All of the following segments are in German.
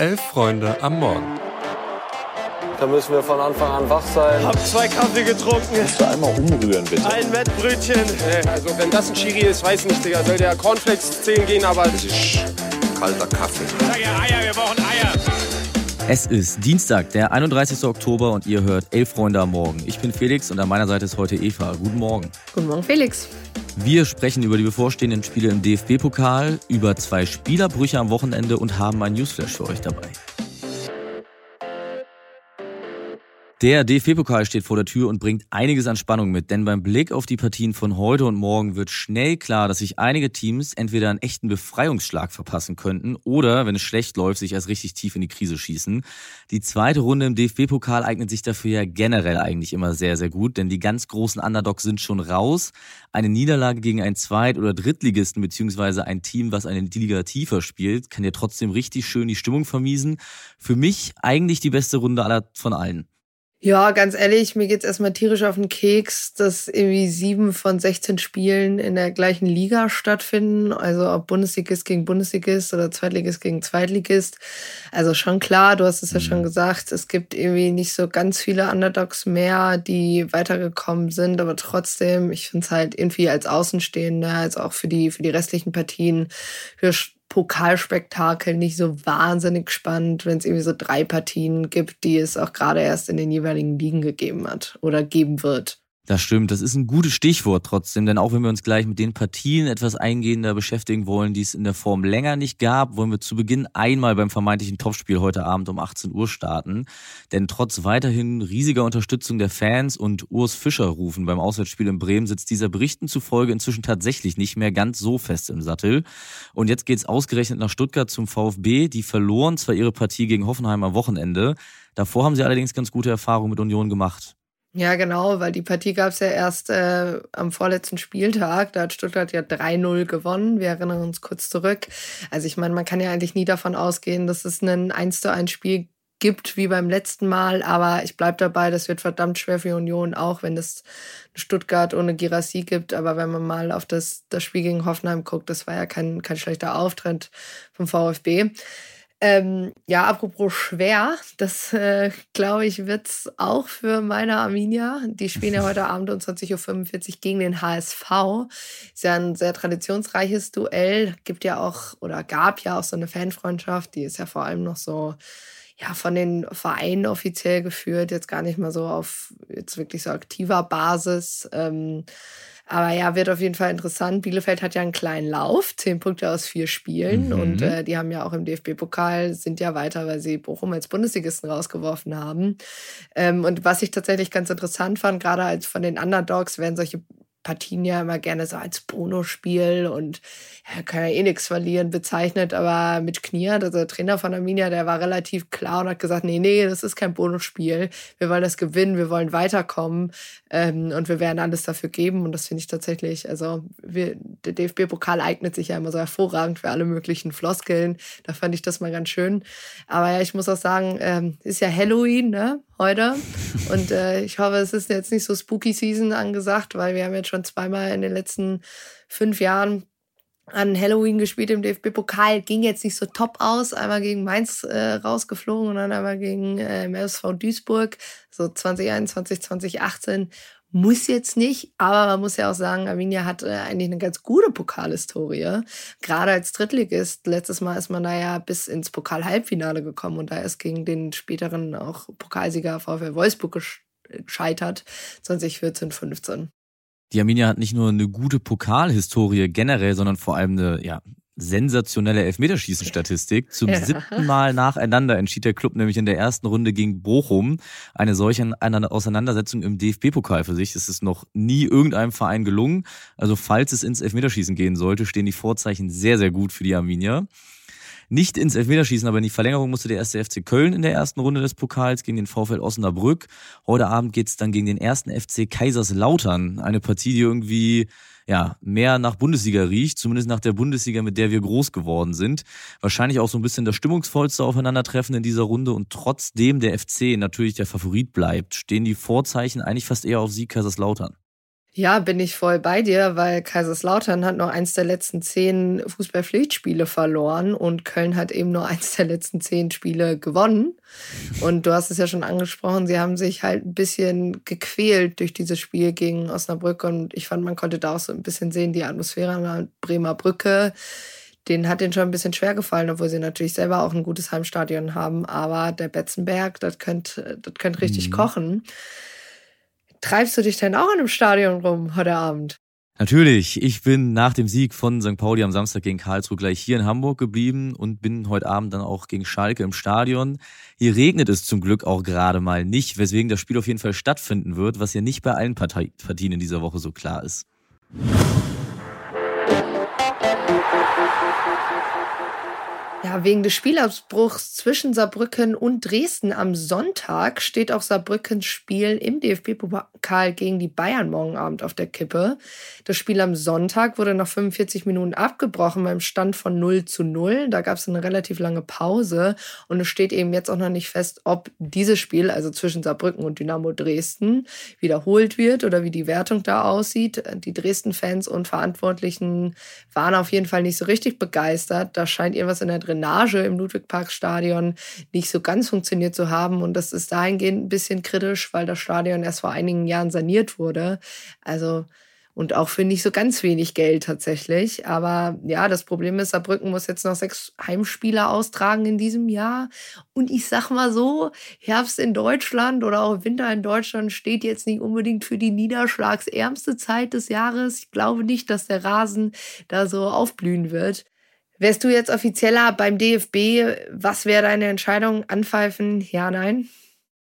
Elf Freunde am Morgen. Da müssen wir von Anfang an wach sein. Hab zwei Kaffee getrunken. Kannst du einmal umrühren, bitte? Ein Wettbrötchen. Also wenn das ein Chiri ist, weiß nicht, Digga. Soll der Cornflakes zählen gehen, aber... Das ist kalter Kaffee. Sag ja Eier, wir brauchen Eier. Es ist Dienstag, der 31. Oktober und ihr hört Elf Freunde am Morgen. Ich bin Felix und an meiner Seite ist heute Eva. Guten Morgen. Guten Morgen, Felix. Wir sprechen über die bevorstehenden Spiele im DFB-Pokal, über zwei Spielerbrüche am Wochenende und haben ein Newsflash für euch dabei. Der DFB-Pokal steht vor der Tür und bringt einiges an Spannung mit, denn beim Blick auf die Partien von heute und morgen wird schnell klar, dass sich einige Teams entweder einen echten Befreiungsschlag verpassen könnten oder, wenn es schlecht läuft, sich erst richtig tief in die Krise schießen. Die zweite Runde im DFB-Pokal eignet sich dafür ja generell eigentlich immer sehr, sehr gut, denn die ganz großen Underdogs sind schon raus. Eine Niederlage gegen einen Zweit- oder Drittligisten beziehungsweise ein Team, was eine Liga tiefer spielt, kann ja trotzdem richtig schön die Stimmung vermiesen. Für mich eigentlich die beste Runde aller von allen. Ja, ganz ehrlich, mir geht's erstmal tierisch auf den Keks, dass irgendwie sieben von 16 Spielen in der gleichen Liga stattfinden. Also ob Bundesligist gegen Bundesligist oder Zweitligist gegen Zweitligist. Also schon klar, du hast es ja schon mhm. gesagt, es gibt irgendwie nicht so ganz viele Underdogs mehr, die weitergekommen sind, aber trotzdem, ich finde es halt irgendwie als Außenstehender, als auch für die, für die restlichen Partien, für Pokalspektakel nicht so wahnsinnig spannend, wenn es irgendwie so drei Partien gibt, die es auch gerade erst in den jeweiligen Ligen gegeben hat oder geben wird. Das stimmt, das ist ein gutes Stichwort trotzdem, denn auch wenn wir uns gleich mit den Partien etwas eingehender beschäftigen wollen, die es in der Form länger nicht gab, wollen wir zu Beginn einmal beim vermeintlichen Topspiel heute Abend um 18 Uhr starten. Denn trotz weiterhin riesiger Unterstützung der Fans und Urs Fischer rufen beim Auswärtsspiel in Bremen sitzt dieser Berichten zufolge inzwischen tatsächlich nicht mehr ganz so fest im Sattel. Und jetzt geht's ausgerechnet nach Stuttgart zum VfB. Die verloren zwar ihre Partie gegen Hoffenheim am Wochenende, davor haben sie allerdings ganz gute Erfahrungen mit Union gemacht. Ja, genau, weil die Partie gab es ja erst äh, am vorletzten Spieltag. Da hat Stuttgart ja 3-0 gewonnen. Wir erinnern uns kurz zurück. Also ich meine, man kann ja eigentlich nie davon ausgehen, dass es ein 1 zu 1 Spiel gibt wie beim letzten Mal, aber ich bleib dabei, das wird verdammt schwer für Union, auch wenn es Stuttgart ohne Girassi gibt. Aber wenn man mal auf das, das Spiel gegen Hoffenheim guckt, das war ja kein, kein schlechter Auftritt vom VfB. Ähm, ja, apropos schwer, das äh, glaube ich wird's auch für meine Arminia. Die spielen ja heute Abend um 20.45 Uhr gegen den HSV. Ist ja ein sehr traditionsreiches Duell. Gibt ja auch oder gab ja auch so eine Fanfreundschaft, die ist ja vor allem noch so ja, von den Vereinen offiziell geführt, jetzt gar nicht mal so auf jetzt wirklich so aktiver Basis. Ähm, aber ja, wird auf jeden Fall interessant. Bielefeld hat ja einen kleinen Lauf, zehn Punkte aus vier Spielen. Mhm. Und äh, die haben ja auch im DFB-Pokal, sind ja weiter, weil sie Bochum als Bundesligisten rausgeworfen haben. Ähm, und was ich tatsächlich ganz interessant fand, gerade als von den Underdogs werden solche Partien ja immer gerne so als Bono-Spiel und ja, kann ja eh nichts verlieren bezeichnet, aber mit Kniert, also der Trainer von Arminia, der war relativ klar und hat gesagt, nee, nee, das ist kein Bonusspiel. Wir wollen das gewinnen, wir wollen weiterkommen ähm, und wir werden alles dafür geben und das finde ich tatsächlich, also wir, der DFB-Pokal eignet sich ja immer so hervorragend für alle möglichen Floskeln. Da fand ich das mal ganz schön. Aber ja, ich muss auch sagen, ähm, ist ja Halloween, ne? heute. Und äh, ich hoffe, es ist jetzt nicht so Spooky Season angesagt, weil wir haben jetzt schon zweimal in den letzten fünf Jahren an Halloween gespielt im DFB-Pokal. Ging jetzt nicht so top aus. Einmal gegen Mainz äh, rausgeflogen und dann einmal gegen äh, MSV Duisburg. So 2021, 2018 muss jetzt nicht, aber man muss ja auch sagen, Arminia hat äh, eigentlich eine ganz gute Pokalhistorie. Gerade als Drittligist. Letztes Mal ist man da ja bis ins Pokal-Halbfinale gekommen und da ist gegen den späteren auch Pokalsieger VfL Wolfsburg gescheitert. 2014, 15. Die Arminia hat nicht nur eine gute Pokalhistorie generell, sondern vor allem eine ja, sensationelle Elfmeterschießen-Statistik. Zum ja. siebten Mal nacheinander entschied der Club nämlich in der ersten Runde gegen Bochum eine solche Auseinandersetzung im DFB-Pokal für sich. Das ist noch nie irgendeinem Verein gelungen. Also falls es ins Elfmeterschießen gehen sollte, stehen die Vorzeichen sehr, sehr gut für die Arminia. Nicht ins Elfmeterschießen, aber in die Verlängerung musste der erste FC Köln in der ersten Runde des Pokals gegen den VfL Osnabrück. Heute Abend geht's dann gegen den ersten FC Kaiserslautern. Eine Partie, die irgendwie ja, mehr nach Bundesliga riecht, zumindest nach der Bundesliga, mit der wir groß geworden sind. Wahrscheinlich auch so ein bisschen das stimmungsvollste Aufeinandertreffen in dieser Runde und trotzdem der FC natürlich der Favorit bleibt, stehen die Vorzeichen eigentlich fast eher auf Sieg Kaiserslautern. Ja, bin ich voll bei dir, weil Kaiserslautern hat nur eins der letzten zehn Fußballpflichtspiele verloren und Köln hat eben nur eins der letzten zehn Spiele gewonnen. Und du hast es ja schon angesprochen, sie haben sich halt ein bisschen gequält durch dieses Spiel gegen Osnabrück und ich fand, man konnte da auch so ein bisschen sehen, die Atmosphäre an der Bremer Brücke. Den hat den schon ein bisschen schwer gefallen, obwohl sie natürlich selber auch ein gutes Heimstadion haben. Aber der Betzenberg, das könnte das könnt richtig mhm. kochen. Treibst du dich denn auch in einem Stadion rum heute Abend? Natürlich, ich bin nach dem Sieg von St. Pauli am Samstag gegen Karlsruhe gleich hier in Hamburg geblieben und bin heute Abend dann auch gegen Schalke im Stadion. Hier regnet es zum Glück auch gerade mal nicht, weswegen das Spiel auf jeden Fall stattfinden wird, was ja nicht bei allen Partien in dieser Woche so klar ist. Ja, wegen des Spielausbruchs zwischen Saarbrücken und Dresden am Sonntag steht auch Saarbrückens Spiel im DFB-Pokal gegen die Bayern morgen Abend auf der Kippe. Das Spiel am Sonntag wurde nach 45 Minuten abgebrochen beim Stand von 0 zu 0. Da gab es eine relativ lange Pause und es steht eben jetzt auch noch nicht fest, ob dieses Spiel, also zwischen Saarbrücken und Dynamo Dresden, wiederholt wird oder wie die Wertung da aussieht. Die Dresden-Fans und Verantwortlichen waren auf jeden Fall nicht so richtig begeistert. Da scheint irgendwas in der Drainage im Ludwigparkstadion nicht so ganz funktioniert zu haben. Und das ist dahingehend ein bisschen kritisch, weil das Stadion erst vor einigen Jahren saniert wurde. Also und auch für nicht so ganz wenig Geld tatsächlich. Aber ja, das Problem ist, Saarbrücken muss jetzt noch sechs Heimspiele austragen in diesem Jahr. Und ich sag mal so, Herbst in Deutschland oder auch Winter in Deutschland steht jetzt nicht unbedingt für die niederschlagsärmste Zeit des Jahres. Ich glaube nicht, dass der Rasen da so aufblühen wird. Wärst du jetzt offizieller beim DFB? Was wäre deine Entscheidung? Anpfeifen? Ja, nein?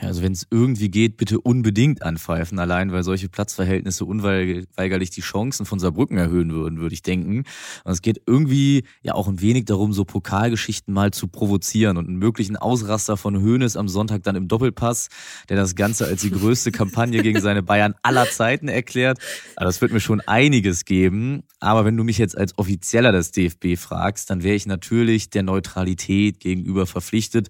Also wenn es irgendwie geht, bitte unbedingt anpfeifen, allein weil solche Platzverhältnisse unweigerlich die Chancen von Saarbrücken erhöhen würden, würde ich denken. Und es geht irgendwie ja auch ein wenig darum, so Pokalgeschichten mal zu provozieren und einen möglichen Ausraster von Hoeneß am Sonntag dann im Doppelpass, der das Ganze als die größte Kampagne gegen seine Bayern aller Zeiten erklärt. Also das wird mir schon einiges geben. Aber wenn du mich jetzt als Offizieller des DFB fragst, dann wäre ich natürlich der Neutralität gegenüber verpflichtet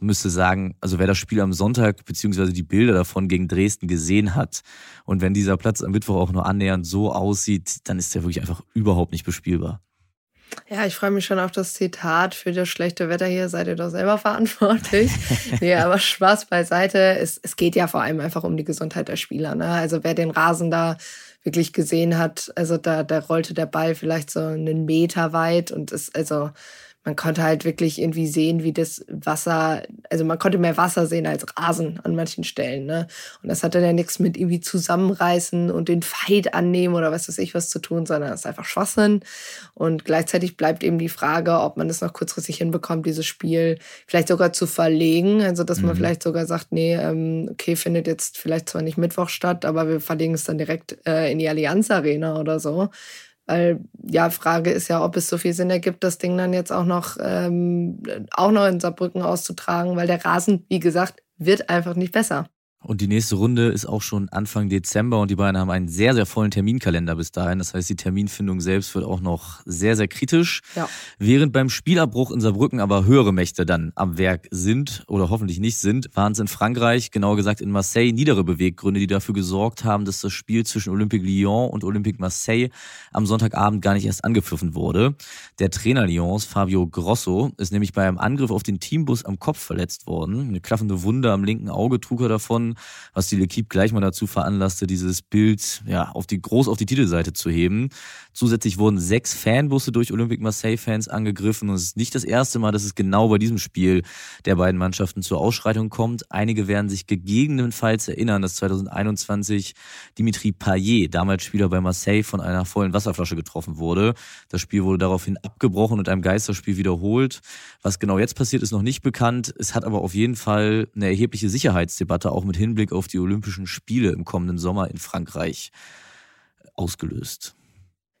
müsste sagen, also wer das Spiel am Sonntag beziehungsweise die Bilder davon gegen Dresden gesehen hat und wenn dieser Platz am Mittwoch auch nur annähernd so aussieht, dann ist der wirklich einfach überhaupt nicht bespielbar. Ja, ich freue mich schon auf das Zitat. Für das schlechte Wetter hier seid ihr doch selber verantwortlich. nee, aber Spaß beiseite. Es, es geht ja vor allem einfach um die Gesundheit der Spieler. Ne? Also wer den Rasen da wirklich gesehen hat, also da, da rollte der Ball vielleicht so einen Meter weit und ist also man konnte halt wirklich irgendwie sehen, wie das Wasser, also man konnte mehr Wasser sehen als Rasen an manchen Stellen. Ne? Und das hatte ja nichts mit irgendwie zusammenreißen und den Fight annehmen oder was weiß ich was zu tun, sondern es ist einfach Schwachsinn. Und gleichzeitig bleibt eben die Frage, ob man es noch kurzfristig hinbekommt, dieses Spiel vielleicht sogar zu verlegen. Also dass mhm. man vielleicht sogar sagt, nee, ähm, okay, findet jetzt vielleicht zwar nicht Mittwoch statt, aber wir verlegen es dann direkt äh, in die Allianz Arena oder so. Weil, ja, Frage ist ja, ob es so viel Sinn ergibt, das Ding dann jetzt auch noch, ähm, auch noch in Saarbrücken auszutragen, weil der Rasen, wie gesagt, wird einfach nicht besser. Und die nächste Runde ist auch schon Anfang Dezember und die beiden haben einen sehr, sehr vollen Terminkalender bis dahin. Das heißt, die Terminfindung selbst wird auch noch sehr, sehr kritisch. Ja. Während beim Spielabbruch in Saarbrücken aber höhere Mächte dann am Werk sind oder hoffentlich nicht sind, waren es in Frankreich, genauer gesagt in Marseille, niedere Beweggründe, die dafür gesorgt haben, dass das Spiel zwischen Olympique Lyon und Olympique Marseille am Sonntagabend gar nicht erst angepfiffen wurde. Der Trainer Lyons, Fabio Grosso, ist nämlich bei einem Angriff auf den Teambus am Kopf verletzt worden. Eine klaffende Wunde am linken Auge trug er davon was die L'Equipe gleich mal dazu veranlasste, dieses Bild ja, auf die, groß auf die Titelseite zu heben. Zusätzlich wurden sechs Fanbusse durch Olympique Marseille-Fans angegriffen und es ist nicht das erste Mal, dass es genau bei diesem Spiel der beiden Mannschaften zur Ausschreitung kommt. Einige werden sich gegebenenfalls erinnern, dass 2021 Dimitri Payet, damals Spieler bei Marseille, von einer vollen Wasserflasche getroffen wurde. Das Spiel wurde daraufhin abgebrochen und einem Geisterspiel wiederholt. Was genau jetzt passiert, ist noch nicht bekannt. Es hat aber auf jeden Fall eine erhebliche Sicherheitsdebatte auch mit Hinblick auf die Olympischen Spiele im kommenden Sommer in Frankreich ausgelöst.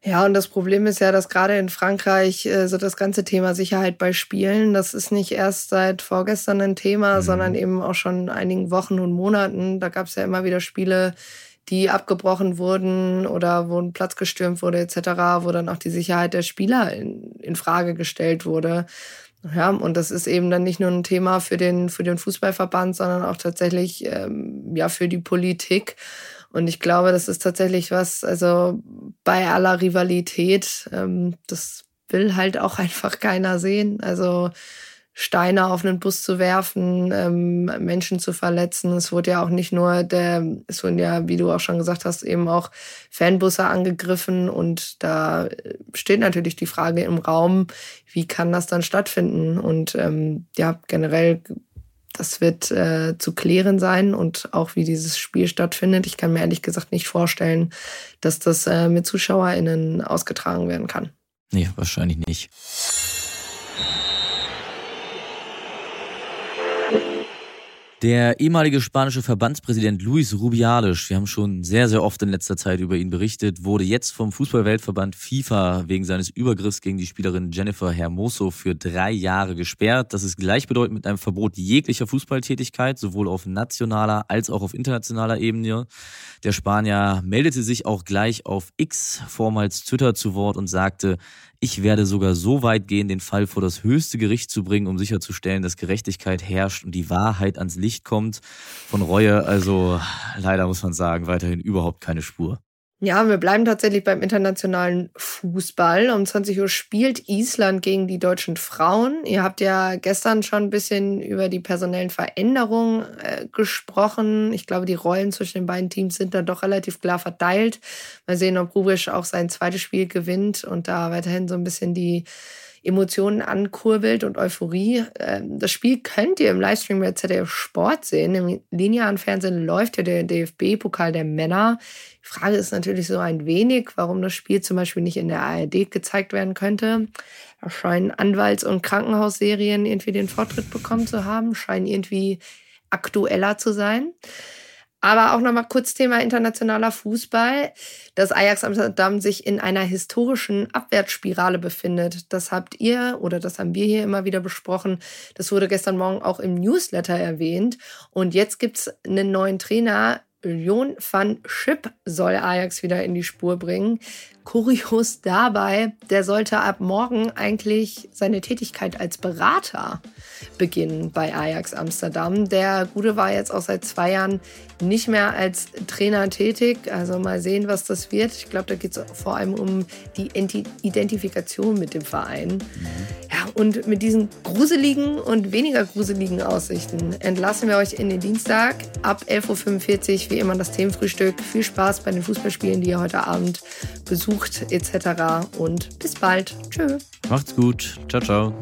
Ja, und das Problem ist ja, dass gerade in Frankreich äh, so das ganze Thema Sicherheit bei Spielen, das ist nicht erst seit vorgestern ein Thema, mhm. sondern eben auch schon einigen Wochen und Monaten. Da gab es ja immer wieder Spiele, die abgebrochen wurden oder wo ein Platz gestürmt wurde etc., wo dann auch die Sicherheit der Spieler in, in Frage gestellt wurde. Ja, und das ist eben dann nicht nur ein Thema für den, für den Fußballverband, sondern auch tatsächlich ähm, ja, für die Politik. Und ich glaube, das ist tatsächlich was, also bei aller Rivalität, ähm, das will halt auch einfach keiner sehen. Also Steine auf einen Bus zu werfen, ähm, Menschen zu verletzen. Es wurde ja auch nicht nur der, es wurden ja, wie du auch schon gesagt hast, eben auch Fanbusse angegriffen und da steht natürlich die Frage im Raum, wie kann das dann stattfinden? Und ähm, ja, generell, das wird äh, zu klären sein und auch wie dieses Spiel stattfindet. Ich kann mir ehrlich gesagt nicht vorstellen, dass das äh, mit ZuschauerInnen ausgetragen werden kann. Nee, wahrscheinlich nicht. Der ehemalige spanische Verbandspräsident Luis Rubiales, wir haben schon sehr, sehr oft in letzter Zeit über ihn berichtet, wurde jetzt vom Fußballweltverband FIFA wegen seines Übergriffs gegen die Spielerin Jennifer Hermoso für drei Jahre gesperrt. Das ist gleichbedeutend mit einem Verbot jeglicher Fußballtätigkeit, sowohl auf nationaler als auch auf internationaler Ebene. Der Spanier meldete sich auch gleich auf X, vormals Twitter, zu Wort und sagte, ich werde sogar so weit gehen, den Fall vor das höchste Gericht zu bringen, um sicherzustellen, dass Gerechtigkeit herrscht und die Wahrheit ans Licht kommt. Von Reue, also leider muss man sagen, weiterhin überhaupt keine Spur. Ja, wir bleiben tatsächlich beim internationalen Fußball. Um 20 Uhr spielt Island gegen die deutschen Frauen. Ihr habt ja gestern schon ein bisschen über die personellen Veränderungen äh, gesprochen. Ich glaube, die Rollen zwischen den beiden Teams sind da doch relativ klar verteilt. Mal sehen, ob Rubisch auch sein zweites Spiel gewinnt und da weiterhin so ein bisschen die Emotionen ankurbelt und Euphorie. Ähm, das Spiel könnt ihr im Livestream bei ZDF Sport sehen. Im linearen Fernsehen läuft ja der DFB-Pokal der Männer. Die Frage ist natürlich so ein wenig, warum das Spiel zum Beispiel nicht in der ARD gezeigt werden könnte. Da scheinen Anwalts- und Krankenhausserien irgendwie den Vortritt bekommen zu haben, scheinen irgendwie aktueller zu sein. Aber auch nochmal kurz Thema internationaler Fußball, dass Ajax Amsterdam sich in einer historischen Abwärtsspirale befindet. Das habt ihr oder das haben wir hier immer wieder besprochen. Das wurde gestern Morgen auch im Newsletter erwähnt. Und jetzt gibt's einen neuen Trainer. Jon van Schip soll Ajax wieder in die Spur bringen. Kurios dabei, der sollte ab morgen eigentlich seine Tätigkeit als Berater beginnen bei Ajax Amsterdam. Der Gute war jetzt auch seit zwei Jahren nicht mehr als Trainer tätig. Also mal sehen, was das wird. Ich glaube, da geht es vor allem um die Identifikation mit dem Verein. Mhm. Ja, und mit diesen gruseligen und weniger gruseligen Aussichten entlassen wir euch in den Dienstag ab 11.45 Uhr, wie immer das Themenfrühstück. Viel Spaß bei den Fußballspielen, die ihr heute Abend besucht, etc. Und bis bald. Tschö. Macht's gut. Ciao, ciao.